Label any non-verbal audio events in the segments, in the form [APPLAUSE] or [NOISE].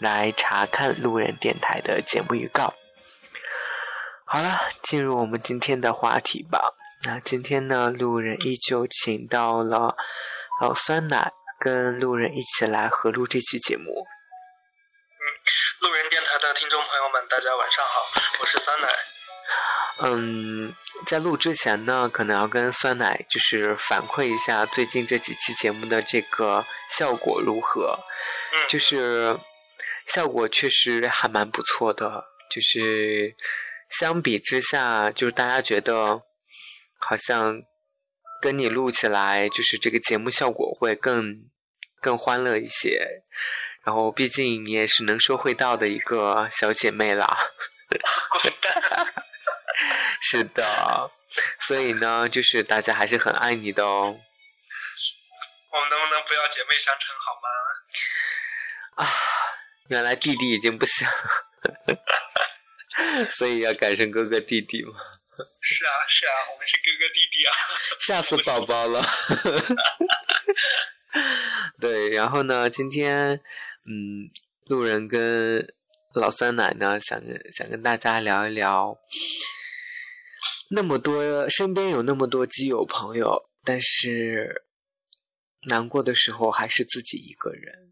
来查看路人电台的节目预告。好了，进入我们今天的话题吧。那今天呢，路人依旧请到了老酸奶，跟路人一起来合录这期节目。嗯，路人电台的听众朋友们，大家晚上好，我是酸奶。嗯，在录之前呢，可能要跟酸奶就是反馈一下最近这几期节目的这个效果如何。嗯，就是。效果确实还蛮不错的，就是相比之下，就是大家觉得好像跟你录起来，就是这个节目效果会更更欢乐一些。然后，毕竟你也是能说会道的一个小姐妹啦。[LAUGHS] 是的，所以呢，就是大家还是很爱你的哦。我们能不能不要姐妹相称好吗？啊。原来弟弟已经不行了，[LAUGHS] 所以要改成哥哥弟弟嘛？是啊，是啊，我们是哥哥弟弟啊！吓死宝宝了。[LAUGHS] 对，然后呢，今天嗯，路人跟老酸奶呢，想跟想跟大家聊一聊，那么多身边有那么多基友朋友，但是难过的时候还是自己一个人。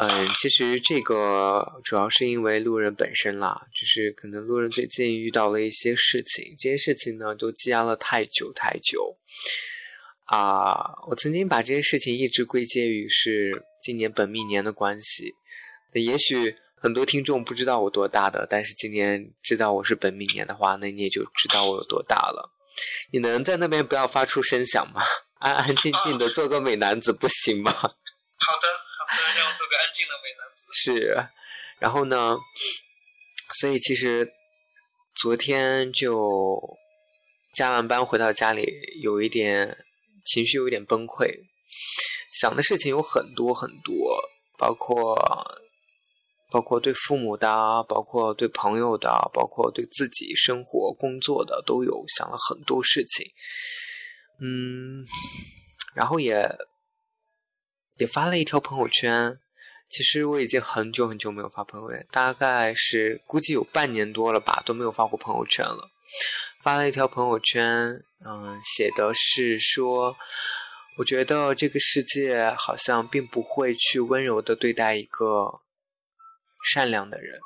嗯，其实这个主要是因为路人本身啦，就是可能路人最近遇到了一些事情，这些事情呢都积压了太久太久。啊，我曾经把这些事情一直归结于是今年本命年的关系。那也许很多听众不知道我多大的，但是今年知道我是本命年的话，那你也就知道我有多大了。你能在那边不要发出声响吗？安安静静的做个美男子不行吗？好的。让我做个安静的美男子。是，然后呢？所以其实昨天就加完班回到家里，有一点情绪，有一点崩溃，想的事情有很多很多，包括包括对父母的，包括对朋友的，包括对自己生活工作的，都有想了很多事情。嗯，然后也。也发了一条朋友圈，其实我已经很久很久没有发朋友圈，大概是估计有半年多了吧，都没有发过朋友圈了。发了一条朋友圈，嗯，写的是说，我觉得这个世界好像并不会去温柔的对待一个善良的人。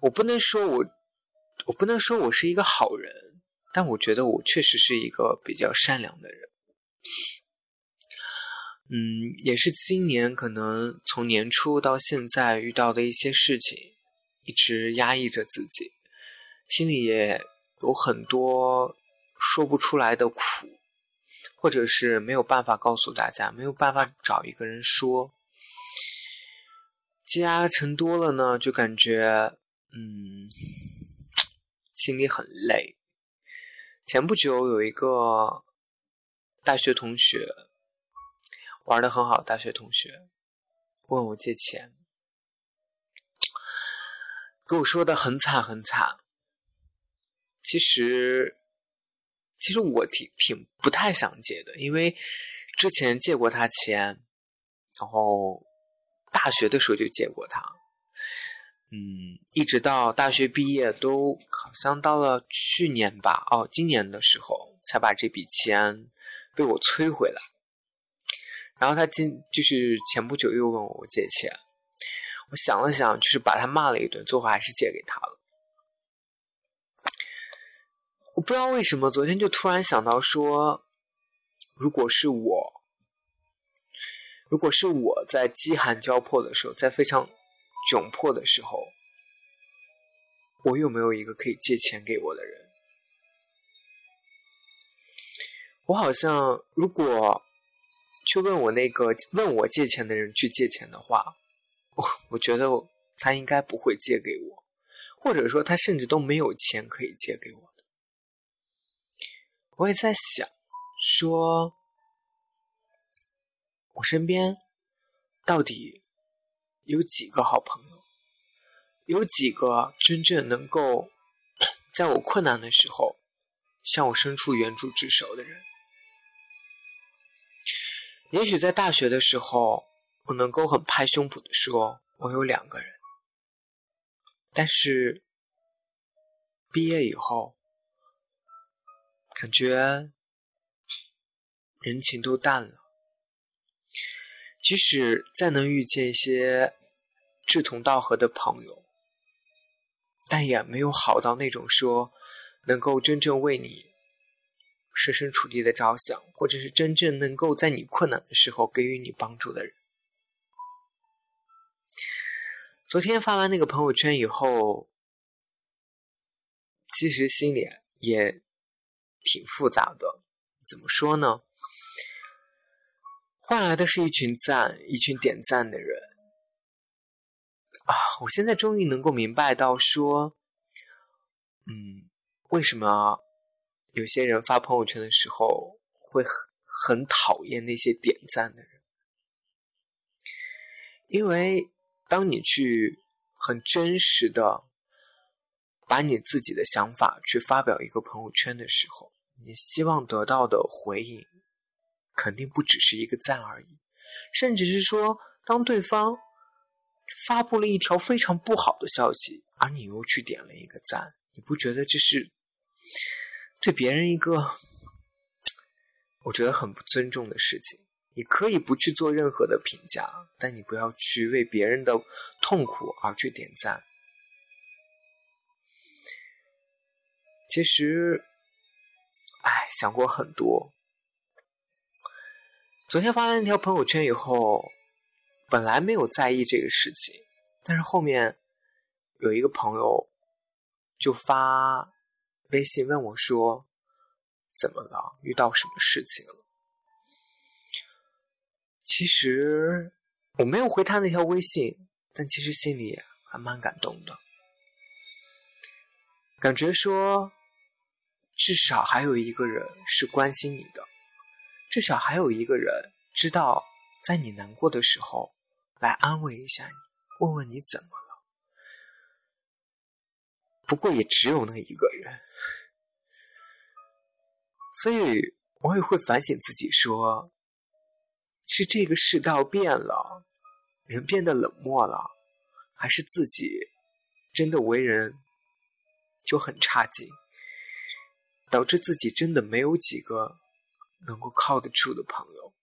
我不能说我，我不能说我是一个好人，但我觉得我确实是一个比较善良的人。嗯，也是今年可能从年初到现在遇到的一些事情，一直压抑着自己，心里也有很多说不出来的苦，或者是没有办法告诉大家，没有办法找一个人说，积压成多了呢，就感觉嗯，心里很累。前不久有一个大学同学。玩的很好，大学同学问我借钱，跟我说的很惨很惨。其实，其实我挺挺不太想借的，因为之前借过他钱，然后大学的时候就借过他，嗯，一直到大学毕业都好像到了去年吧，哦，今年的时候才把这笔钱被我催回来。然后他今就是前不久又问我借钱，我想了想，就是把他骂了一顿，最后还是借给他了。我不知道为什么昨天就突然想到说，如果是我，如果是我在饥寒交迫的时候，在非常窘迫的时候，我有没有一个可以借钱给我的人？我好像如果去问我那个问我借钱的人去借钱的话，我我觉得他应该不会借给我，或者说他甚至都没有钱可以借给我的。我也在想，说我身边到底有几个好朋友，有几个真正能够 [COUGHS] 在我困难的时候向我伸出援助之手的人。也许在大学的时候，我能够很拍胸脯的说，我有两个人。但是毕业以后，感觉人情都淡了。即使再能遇见一些志同道合的朋友，但也没有好到那种说能够真正为你。设身处地的着想，或者是真正能够在你困难的时候给予你帮助的人。昨天发完那个朋友圈以后，其实心里也挺复杂的。怎么说呢？换来的是一群赞，一群点赞的人。啊，我现在终于能够明白到说，嗯，为什么？有些人发朋友圈的时候会很很讨厌那些点赞的人，因为当你去很真实的把你自己的想法去发表一个朋友圈的时候，你希望得到的回应肯定不只是一个赞而已，甚至是说，当对方发布了一条非常不好的消息，而你又去点了一个赞，你不觉得这是？对别人一个我觉得很不尊重的事情，你可以不去做任何的评价，但你不要去为别人的痛苦而去点赞。其实，哎，想过很多。昨天发完那条朋友圈以后，本来没有在意这个事情，但是后面有一个朋友就发。微信问我说：“怎么了？遇到什么事情了？”其实我没有回他那条微信，但其实心里还蛮感动的，感觉说至少还有一个人是关心你的，至少还有一个人知道在你难过的时候来安慰一下你，问问你怎么了。不过也只有那一个人。所以我也会反省自己，说是这个世道变了，人变得冷漠了，还是自己真的为人就很差劲，导致自己真的没有几个能够靠得住的朋友。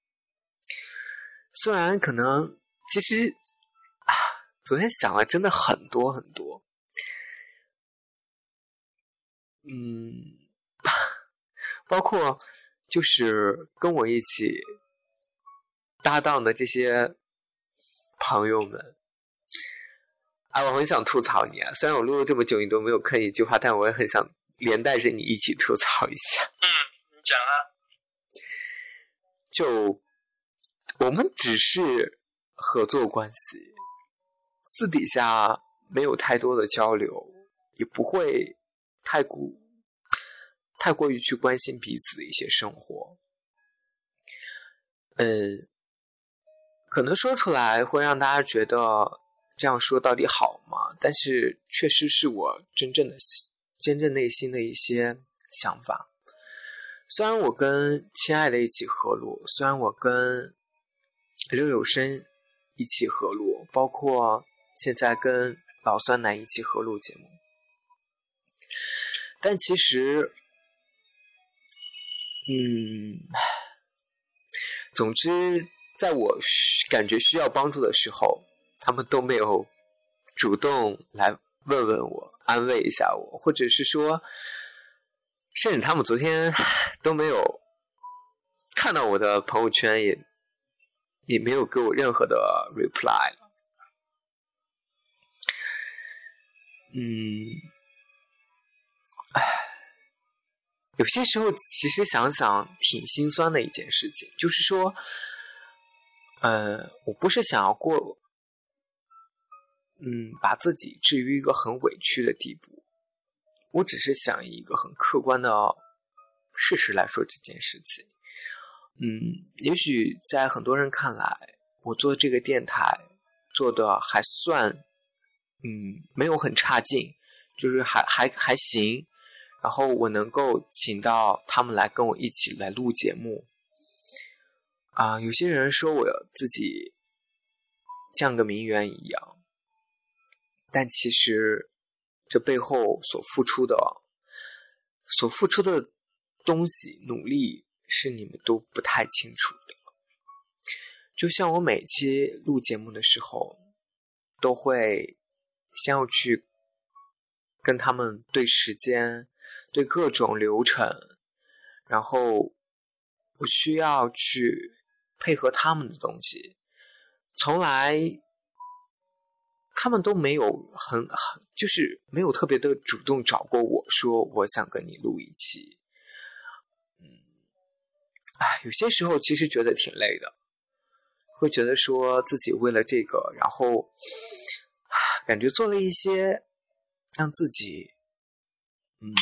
虽然可能，其实啊，昨天想了真的很多很多，嗯。[LAUGHS] 包括就是跟我一起搭档的这些朋友们，啊，我很想吐槽你啊！虽然我录了这么久，你都没有吭一句话，但我也很想连带着你一起吐槽一下。嗯，你讲啊。就我们只是合作关系，私底下没有太多的交流，也不会太过。太过于去关心彼此的一些生活，嗯，可能说出来会让大家觉得这样说到底好吗？但是确实是我真正的、真正内心的一些想法。虽然我跟亲爱的一起合录，虽然我跟刘有生一起合录，包括现在跟老酸奶一起合录节目，但其实。嗯，总之，在我感觉需要帮助的时候，他们都没有主动来问问我、安慰一下我，或者是说，甚至他们昨天都没有看到我的朋友圈，也也没有给我任何的 reply。嗯，唉。有些时候其实想想挺心酸的一件事情，就是说，呃，我不是想要过，嗯，把自己置于一个很委屈的地步，我只是想以一个很客观的事实来说这件事情。嗯，也许在很多人看来，我做这个电台做的还算，嗯，没有很差劲，就是还还还行。然后我能够请到他们来跟我一起来录节目，啊，有些人说我自己像个名媛一样，但其实这背后所付出的、所付出的东西、努力是你们都不太清楚的。就像我每期录节目的时候，都会先要去跟他们对时间。对各种流程，然后我需要去配合他们的东西，从来他们都没有很很就是没有特别的主动找过我说我想跟你录一期，嗯，哎，有些时候其实觉得挺累的，会觉得说自己为了这个，然后感觉做了一些让自己。嗯，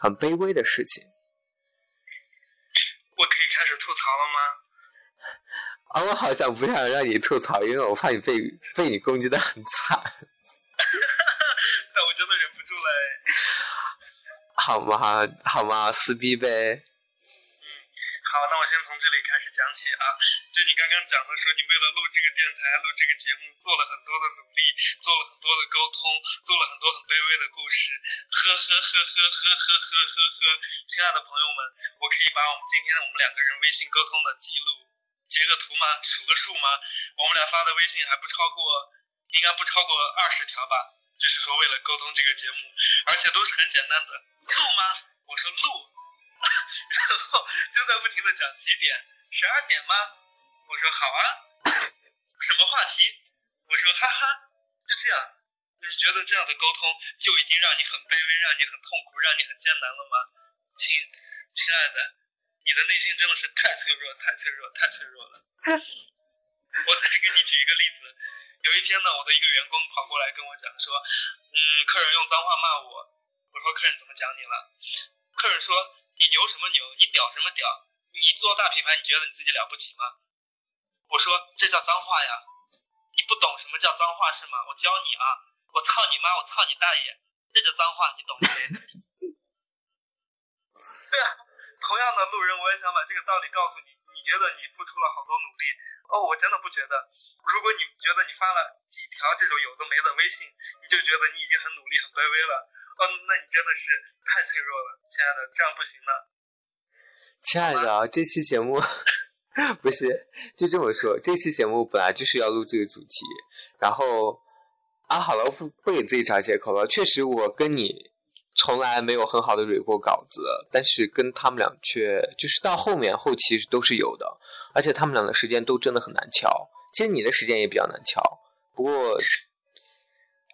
很卑微的事情。我可以开始吐槽了吗？啊，我好像不想让你吐槽，因为我怕你被被你攻击的很惨。[LAUGHS] 但我真的忍不住了。好吗？好吗？撕逼呗。好，那我想起啊。就你刚刚讲的说，你为了录这个电台、录这个节目，做了很多的努力，做了很多的沟通，做了很多很卑微的故事。呵呵呵呵呵呵呵呵呵，亲爱的朋友们，我可以把我们今天我们两个人微信沟通的记录截个图吗？数个数吗？我们俩发的微信还不超过，应该不超过二十条吧？就是说为了沟通这个节目，而且都是很简单的。录吗？我说录。[LAUGHS] 然后就在不停的讲几点，十二点吗？我说好啊。[COUGHS] 什么话题？我说哈哈。就这样，你觉得这样的沟通就已经让你很卑微，让你很痛苦，让你很艰难了吗？亲，亲爱的，你的内心真的是太脆弱，太脆弱，太脆弱了。[LAUGHS] 我再给你举一个例子，有一天呢，我的一个员工跑过来跟我讲说，嗯，客人用脏话骂我。我说客人怎么讲你了？客人说。你牛什么牛？你屌什么屌？你做大品牌，你觉得你自己了不起吗？我说这叫脏话呀！你不懂什么叫脏话是吗？我教你啊！我操你妈！我操你大爷！这叫脏话，你懂没？[LAUGHS] 对啊，同样的路人，我也想把这个道理告诉你。你觉得你付出了好多努力？哦，我真的不觉得。如果你觉得你发了几条这种有的没的微信，你就觉得你已经很努力、很卑微了。哦，那你真的是太脆弱了，亲爱的，这样不行的。亲爱的，这期节目不是就这么说。这期节目本来就是要录这个主题，然后啊，好了，不不给自己找借口了。确实，我跟你。从来没有很好的蕊过稿子，但是跟他们俩却就是到后面后期都是有的，而且他们俩的时间都真的很难敲。其实你的时间也比较难敲，不过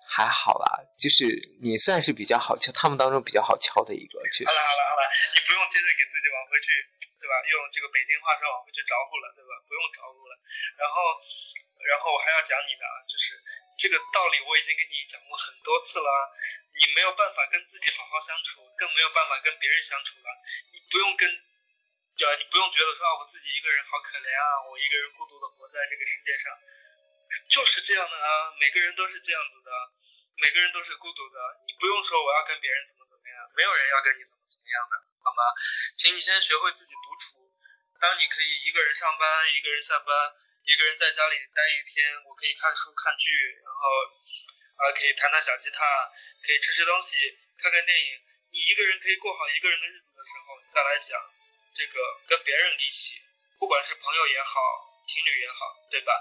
还好啦，就是你算是比较好敲，他们当中比较好敲的一个。好了好了好了，你不用接着给自己往回去，对吧？用这个北京话说往回去招呼了，对吧？不用招呼了。然后，然后我还要讲你的啊，就是这个道理我已经跟你讲过很多次了。你没有办法跟自己好好相处，更没有办法跟别人相处了。你不用跟，对吧？你不用觉得说啊，我自己一个人好可怜啊，我一个人孤独的活在这个世界上，就是这样的啊。每个人都是这样子的，每个人都是孤独的。你不用说我要跟别人怎么怎么样，没有人要跟你怎么怎么样的，好吗？请你先学会自己独处。当你可以一个人上班，一个人下班，一个人在家里待一天，我可以看书看剧，然后。啊，可以弹弹小吉他，可以吃吃东西，看看电影。你一个人可以过好一个人的日子的时候，再来想这个跟别人一起，不管是朋友也好，情侣也好，对吧？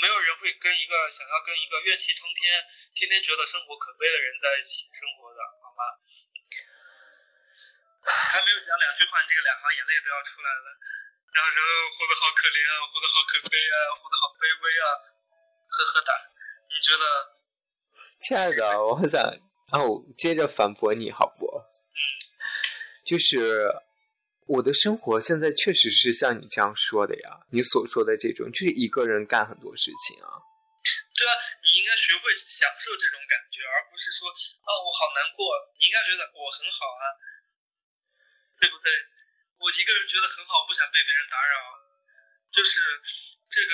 没有人会跟一个想要跟一个怨气冲天、天天觉得生活可悲的人在一起生活的，好吗？还没有讲两句话，你这个两行眼泪都要出来了。然后说活得好可怜啊，活得好可悲啊，活得好卑微啊，呵呵哒。你觉得？亲爱的，我想，然哦，接着反驳你，好不？嗯，就是我的生活现在确实是像你这样说的呀，你所说的这种，就是一个人干很多事情啊。对啊，你应该学会享受这种感觉，而不是说哦我好难过。你应该觉得我很好啊，对不对？我一个人觉得很好，不想被别人打扰。就是这个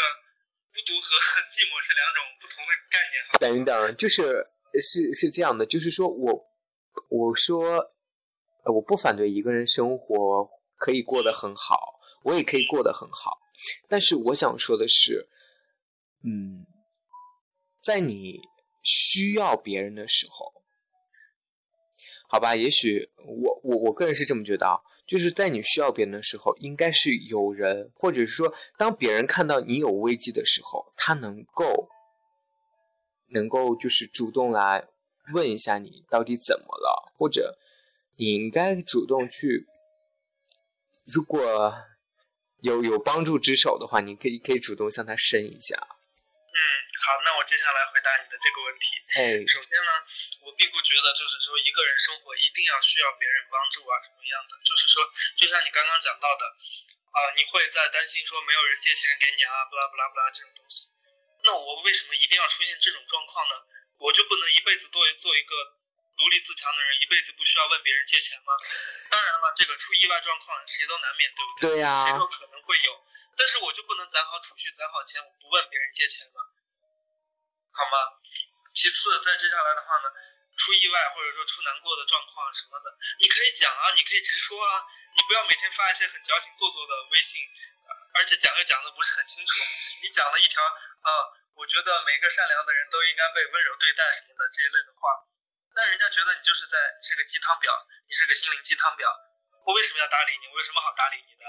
孤独和寂寞是两种不同的概念。等一等，就是是是这样的，就是说我我说我不反对一个人生活可以过得很好，我也可以过得很好，但是我想说的是，嗯，在你需要别人的时候，好吧，也许我我我个人是这么觉得啊。就是在你需要别人的时候，应该是有人，或者是说，当别人看到你有危机的时候，他能够，能够就是主动来问一下你到底怎么了，或者你应该主动去，如果有有帮助之手的话，你可以可以主动向他伸一下。嗯好，那我接下来回答你的这个问题。哎，首先呢，我并不觉得就是说一个人生活一定要需要别人帮助啊，什么样的？就是说，就像你刚刚讲到的，啊，你会在担心说没有人借钱给你啊，不啦不啦不啦这种东西。那我为什么一定要出现这种状况呢？我就不能一辈子做做一个独立自强的人，一辈子不需要问别人借钱吗？[LAUGHS] 当然了，这个出意外状况谁都难免，对不对？对呀。谁都可能会有，但是我就不能攒好储蓄、攒好钱，我不问别人借钱吗？好吗？其次，再接下来的话呢，出意外或者说出难过的状况什么的，你可以讲啊，你可以直说啊，你不要每天发一些很矫情做作的微信，而且讲又讲的不是很清楚。[LAUGHS] 你讲了一条啊，我觉得每个善良的人都应该被温柔对待什么的这一类的话，但人家觉得你就是在是个鸡汤婊，你是个心灵鸡汤婊。我为什么要搭理你？我有什么好搭理你的？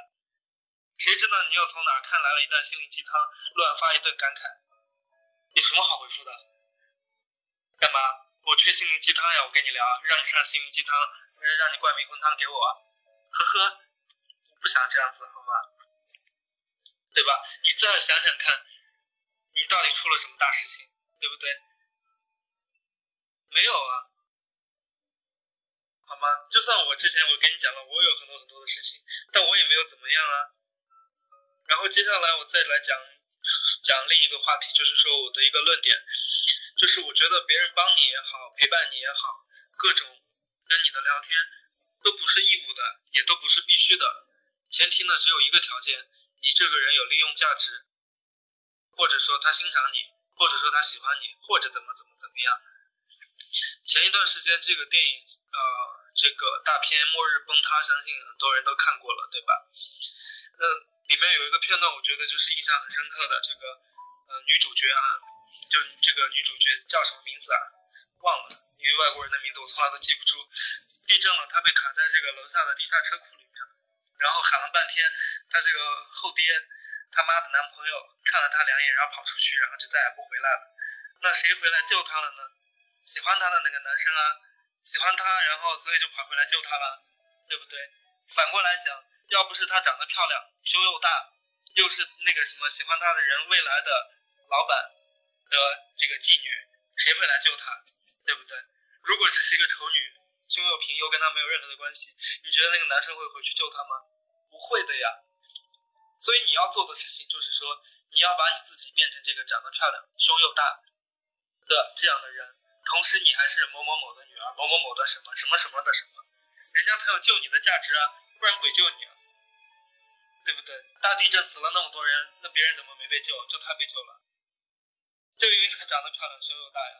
谁知道你又从哪看来了一段心灵鸡汤，乱发一顿感慨。有什么好回复的？干嘛？我缺心灵鸡汤呀！我跟你聊，让你上心灵鸡汤，让你灌迷魂汤给我。呵呵，我不想这样子，好吗？对吧？你再想想看，你到底出了什么大事情，对不对？没有啊，好吗？就算我之前我跟你讲了，我有很多很多的事情，但我也没有怎么样啊。然后接下来我再来讲。讲另一个话题，就是说我的一个论点，就是我觉得别人帮你也好，陪伴你也好，各种跟你的聊天都不是义务的，也都不是必须的。前提呢只有一个条件，你这个人有利用价值，或者说他欣赏你，或者说他喜欢你，或者怎么怎么怎么样。前一段时间这个电影，呃，这个大片《末日崩塌》，相信很多人都看过了，对吧？那。里面有一个片段，我觉得就是印象很深刻的，这个呃女主角啊，就这个女主角叫什么名字啊？忘了，因为外国人的名字我从来都记不住。地震了，她被卡在这个楼下的地下车库里面，然后喊了半天，她这个后爹他妈的男朋友看了她两眼，然后跑出去，然后就再也不回来了。那谁回来救她了呢？喜欢她的那个男生啊，喜欢她，然后所以就跑回来救她了，对不对？反过来讲。要不是她长得漂亮，胸又大，又是那个什么喜欢她的人未来的老板的这个妓女，谁会来救她？对不对？如果只是一个丑女，胸又平，又跟她没有任何的关系，你觉得那个男生会回去救她吗？不会的呀。所以你要做的事情就是说，你要把你自己变成这个长得漂亮、胸又大的这样的人，同时你还是某某某的女儿，某某某的什么什么什么的什么，人家才有救你的价值啊，不然鬼救你啊？对不对？大地震死了那么多人，那别人怎么没被救？就他被救了，就因为他长得漂亮，胸又大呀。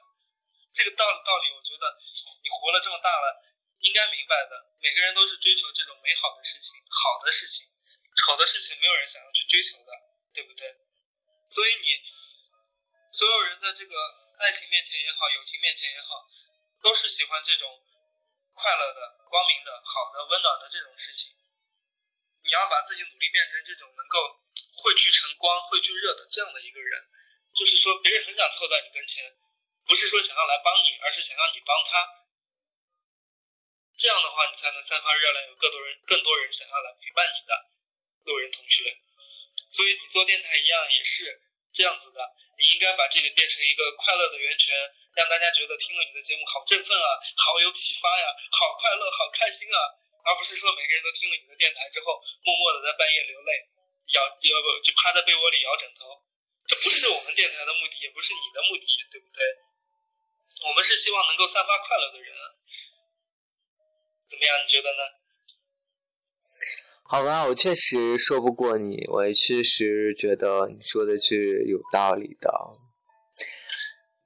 这个道道理，我觉得你活了这么大了，应该明白的。每个人都是追求这种美好的事情、好的事情，丑的事情没有人想要去追求的，对不对？所以你所有人在这个爱情面前也好，友情面前也好，都是喜欢这种快乐的、光明的、好的、温暖的这种事情。你要把自己努力变成这种能够汇聚成光、汇聚热的这样的一个人，就是说别人很想凑在你跟前，不是说想要来帮你，而是想要你帮他。这样的话，你才能散发热量，有更多人、更多人想要来陪伴你的路人同学。所以你做电台一样也是这样子的，你应该把这个变成一个快乐的源泉，让大家觉得听了你的节目好振奋啊，好有启发呀，好快乐，好开心啊。而不是说每个人都听了你的电台之后，默默的在半夜流泪，摇摇不就趴在被窝里摇枕头。这不是我们电台的目的，也不是你的目的，对不对？我们是希望能够散发快乐的人。怎么样？你觉得呢？好吧，我确实说不过你，我也确实觉得你说的是有道理的。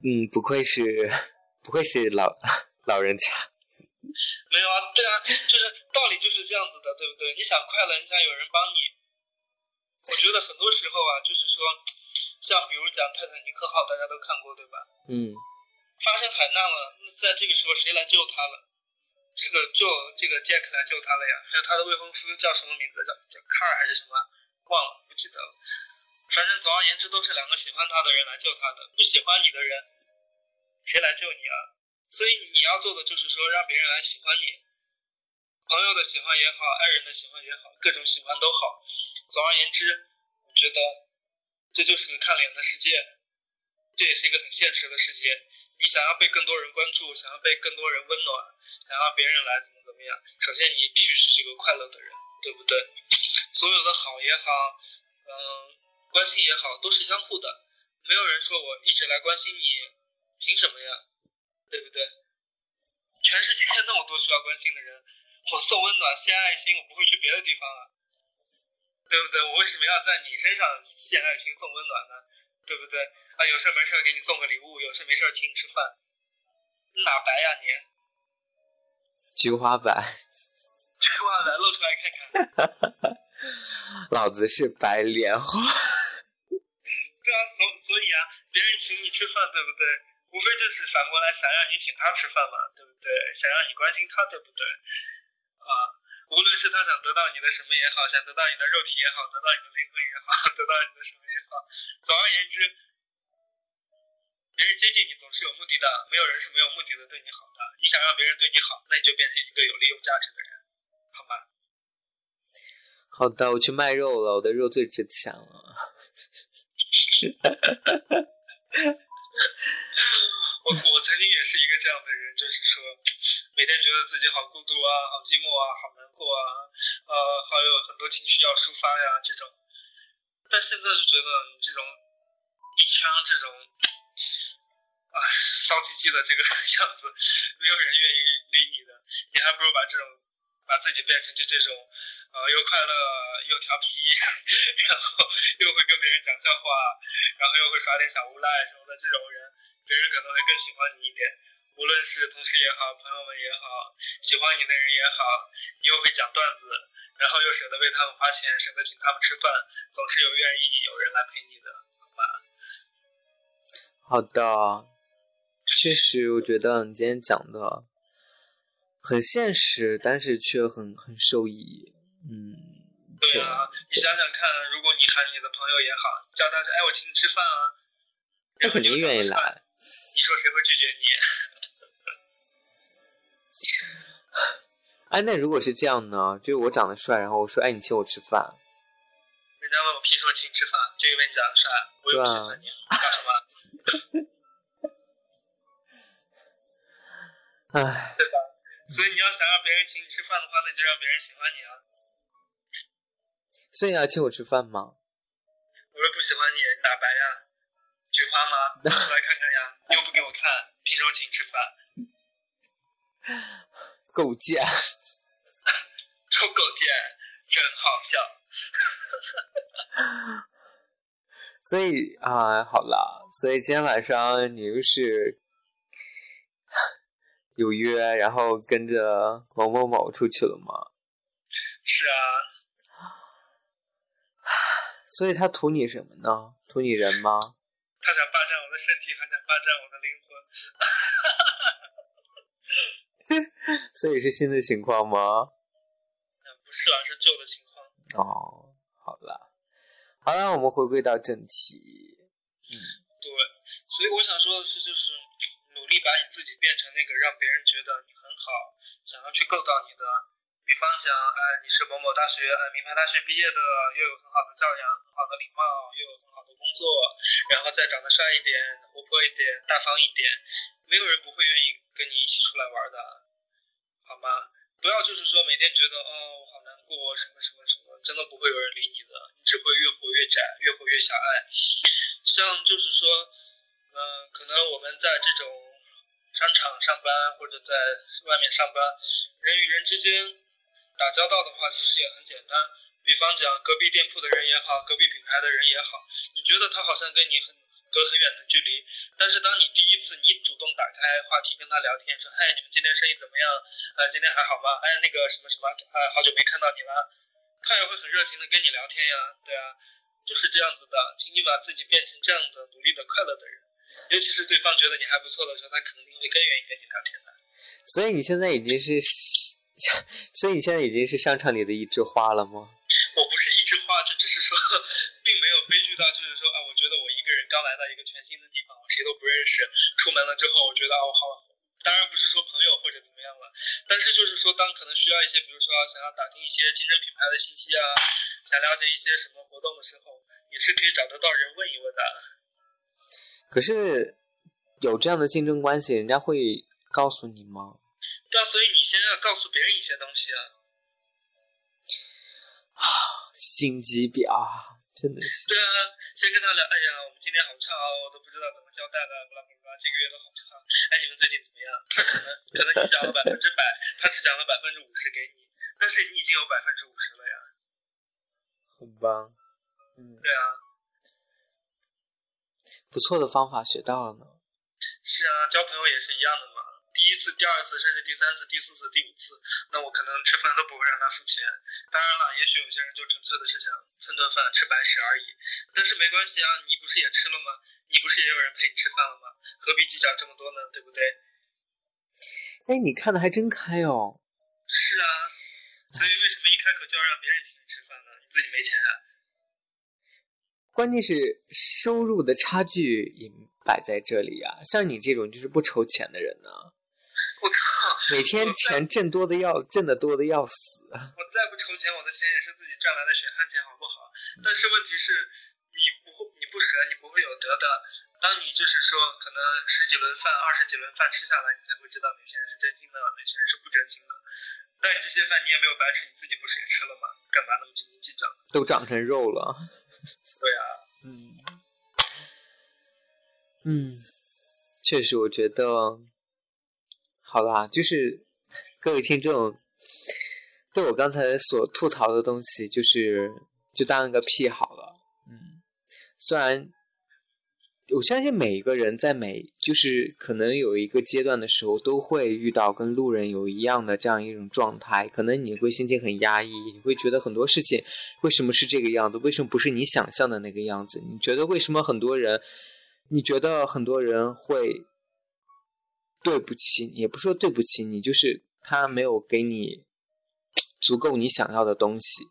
嗯，不愧是 [LAUGHS] 不愧是老 [LAUGHS] 老人家。没有啊，对啊，就是道理就是这样子的，对不对？你想快乐，你想有人帮你。我觉得很多时候啊，就是说，像比如讲泰坦尼克号，大家都看过，对吧？嗯。发生海难了，那在这个时候谁来救他了？这个救这个杰克来救他了呀，还有他的未婚夫叫什么名字？叫叫卡尔还是什么？忘了，不记得了。反正总而言之，都是两个喜欢他的人来救他的。不喜欢你的人，谁来救你啊？所以你要做的就是说，让别人来喜欢你。朋友的喜欢也好，爱人的喜欢也好，各种喜欢都好。总而言之，我觉得这就是个看脸的世界，这也是一个很现实的世界。你想要被更多人关注，想要被更多人温暖。想要别人来怎么怎么样？首先你必须是一个快乐的人，对不对？所有的好也好，嗯，关心也好，都是相互的。没有人说我一直来关心你，凭什么呀？对不对？全世界那么多需要关心的人，我送温暖、献爱心，我不会去别的地方啊，对不对？我为什么要在你身上献爱心、送温暖呢？对不对？啊，有事没事给你送个礼物，有事没事请你吃饭，哪白呀你？菊花白，菊花白露出来看看。[LAUGHS] 老子是白莲花。对啊，所所以啊，别人请你吃饭，对不对？无非就是反过来想让你请他吃饭嘛，对不对？想让你关心他，对不对？啊，无论是他想得到你的什么也好，想得到你的肉体也好，得到你的灵魂也好，[LAUGHS] 得到你的什么也好，总而言之。别人接近你总是有目的的，没有人是没有目的的对你好的。你想让别人对你好，那你就变成一个有利有价值的人，好吗？好的，我去卖肉了，我的肉最值钱了。[LAUGHS] 我我曾经也是一个这样的人，就是说，每天觉得自己好孤独啊，好寂寞啊，好难过啊，呃，好有很多情绪要抒发呀，这种。但现在就觉得你这种一腔这种。啊，骚唧唧的这个 [LAUGHS] 样子，没有人愿意理你的。你还不如把这种，把自己变成就这种，呃，又快乐又调皮，[LAUGHS] 然后又会跟别人讲笑话，然后又会耍点小无赖什么的这种人，别人可能会更喜欢你一点。无论是同事也好，朋友们也好，喜欢你的人也好，你又会讲段子，然后又舍得为他们花钱，舍得请他们吃饭，总是有愿意有人来陪你的，好吧？好的。确实，我觉得你今天讲的很现实，但是却很很受益。嗯，对啊，你想想看，如果你喊你的朋友也好，叫他说：“哎，我请你吃饭啊。”他肯定愿意来。你说谁会拒绝你？[LAUGHS] 哎，那如果是这样呢？就是我长得帅，然后我说：“哎，你请我吃饭。”人家问我凭什么请你吃饭？就因为你长得帅，我又不喜欢你，干什么？[LAUGHS] 哎，对吧？所以你要想让别人请你吃饭的话，那就让别人喜欢你啊。所以你要请我吃饭吗？我说不喜欢你，打白呀？菊花吗？出来看看呀！又不给我看，凭什么请你吃饭？[LAUGHS] 狗贱！[LAUGHS] 臭狗贱，真好笑。[LAUGHS] 所以啊，好了，所以今天晚上你又是。有约，然后跟着某某某出去了吗？是啊。[SIGHS] 所以他图你什么呢？图你人吗？他想霸占我的身体，还想霸占我的灵魂。[LAUGHS] 所以是新的情况吗？不是啊，是旧的情况。哦，好了，好了，我们回归到正题。嗯，对，所以我想说的是，就是。努力把你自己变成那个让别人觉得你很好，想要去够到你的。比方讲，哎，你是某某大学，哎，名牌大学毕业的，又有很好的教养，很好的礼貌，又有很好的工作，然后再长得帅一点，活泼一点，大方一点，没有人不会愿意跟你一起出来玩的，好吗？不要就是说每天觉得哦我好难过什么什么什么，真的不会有人理你的，你只会越活越窄，越活越狭隘。像就是说，嗯、可能我们在这种商场上班或者在外面上班，人与人之间打交道的话，其实也很简单。比方讲，隔壁店铺的人也好，隔壁品牌的人也好，你觉得他好像跟你很隔很远的距离，但是当你第一次你主动打开话题跟他聊天，说嗨，你们今天生意怎么样？呃，今天还好吗？哎，那个什么什么，呃，好久没看到你了，他也会很热情的跟你聊天呀，对啊，就是这样子的，请你把自己变成这样的努力的快乐的人，尤其是对方觉得你还不错的时候，他肯定会更愿意跟你聊天的。所以你现在已经是，[LAUGHS] 所以你现在已经是商场里的一枝花了吗？我不是一枝花，就只是说，并没有悲剧到就是说啊，我觉得我一个人刚来到一个全新的地方，我谁都不认识，出门了之后，我觉得啊，我好，当然不是说朋友或者怎么样了，但是就是说，当可能需要一些，比如说想要打听一些竞争品牌的信息啊，想了解一些什么活动的时候，也是可以找得到人问一问的。可是有这样的竞争关系，人家会告诉你吗？对啊，所以你先要告诉别人一些东西啊。心机婊，真的是。对啊，先跟他聊，哎呀，我们今天好差哦，我都不知道怎么交代了，巴拉巴拉，这个月都好差。哎，你们最近怎么样？他可能可能你讲了百分之百，他只讲了百分之五十给你，但是你已经有百分之五十了呀。很棒，嗯，对啊，不错的方法学到了呢。是啊，交朋友也是一样的嘛。第一次、第二次，甚至第三次、第四次、第五次，那我可能吃饭都不会让他付钱。当然了，也许有些人就纯粹的是想蹭顿饭、吃白食而已。但是没关系啊，你不是也吃了吗？你不是也有人陪你吃饭了吗？何必计较这么多呢？对不对？哎，你看的还真开哦。是啊，所以为什么一开口就要让别人请你吃饭呢？你自己没钱啊？关键是收入的差距也摆在这里啊。像你这种就是不愁钱的人呢，[LAUGHS] 我靠，每天钱挣多的要挣的多的要死。我再不愁钱，我的钱也是自己赚来的血汗钱，好不好？但是问题是，你不会，你不舍，你不会有得的。当你就是说，可能十几轮饭、二十几轮饭吃下来，你才会知道哪些人是真心的，哪些人是不真心的。但你这些饭你也没有白吃，你自己不是也吃了吗？干嘛那么斤斤计较？都长成肉了。对啊，嗯。嗯，确实，我觉得好啦，就是各位听众对我刚才所吐槽的东西，就是就当一个屁好了。嗯，虽然我相信每一个人在每就是可能有一个阶段的时候，都会遇到跟路人有一样的这样一种状态，可能你会心情很压抑，你会觉得很多事情为什么是这个样子，为什么不是你想象的那个样子？你觉得为什么很多人，你觉得很多人会对不起，也不说对不起你，就是他没有给你足够你想要的东西。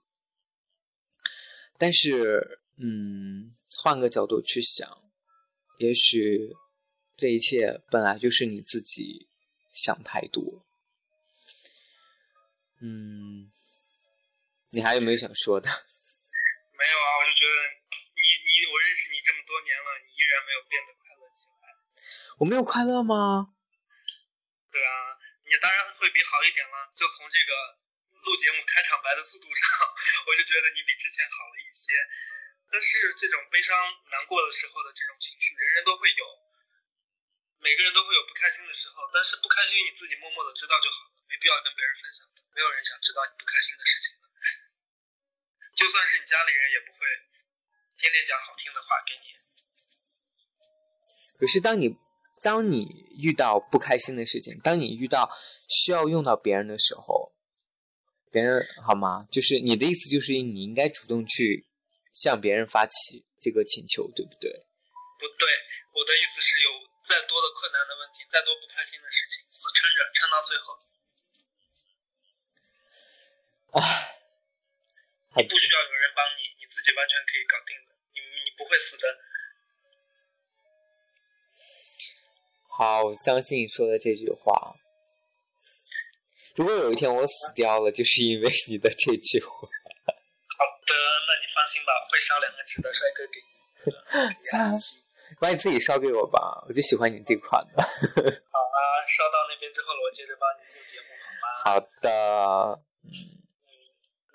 但是，嗯，换个角度去想。也许这一切本来就是你自己想太多。嗯，你还有没有想说的？[LAUGHS] 没有啊，我就觉得你你我认识你这么多年了，你依然没有变得快乐起来。我没有快乐吗？对啊，你当然会比好一点了。就从这个录节目开场白的速度上，[LAUGHS] 我就觉得你比之前好了一些。但是这种悲伤、难过的时候的这种情绪，人人都会有，每个人都会有不开心的时候。但是不开心你自己默默的知道就好了，没必要跟别人分享。没有人想知道你不开心的事情的。[LAUGHS] 就算是你家里人，也不会天天讲好听的话给你。可是当你当你遇到不开心的事情，当你遇到需要用到别人的时候，别人好吗？就是你的意思，就是你应该主动去。向别人发起这个请求，对不对？不对，我的意思是有再多的困难的问题，再多不开心的事情，死撑着，撑到最后。唉，你不需要有人帮你，你自己完全可以搞定的，你你不会死的。好，我相信你说的这句话。如果有一天我死掉了，就是因为你的这句话。那你放心吧，会烧两个纸的帅哥给你。把你 [LAUGHS] [LAUGHS] 自己烧给我吧，我就喜欢你这款的。[LAUGHS] 好啊，烧到那边之后了，我接着帮你录节目，好吗？吗？好的，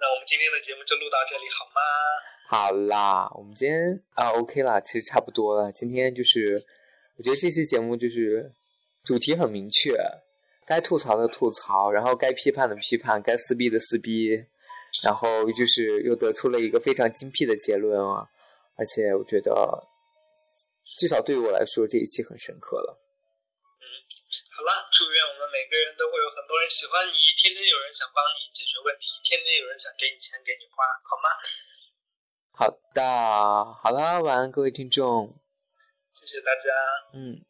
那我们今天的节目就录到这里，好吗？好啦，我们今天啊 OK 啦，其实差不多了。今天就是，我觉得这期节目就是主题很明确，该吐槽的吐槽，然后该批判的批判，该撕逼的撕逼，然后就是又得出了一个非常精辟的结论啊！而且我觉得，至少对于我来说，这一期很深刻了。嗯好了，祝愿我们每个人都会有很多人喜欢你，天天有人想帮你解决问题，天天有人想给你钱给你花，好吗？好的，好啦，晚安，各位听众。谢谢大家。嗯。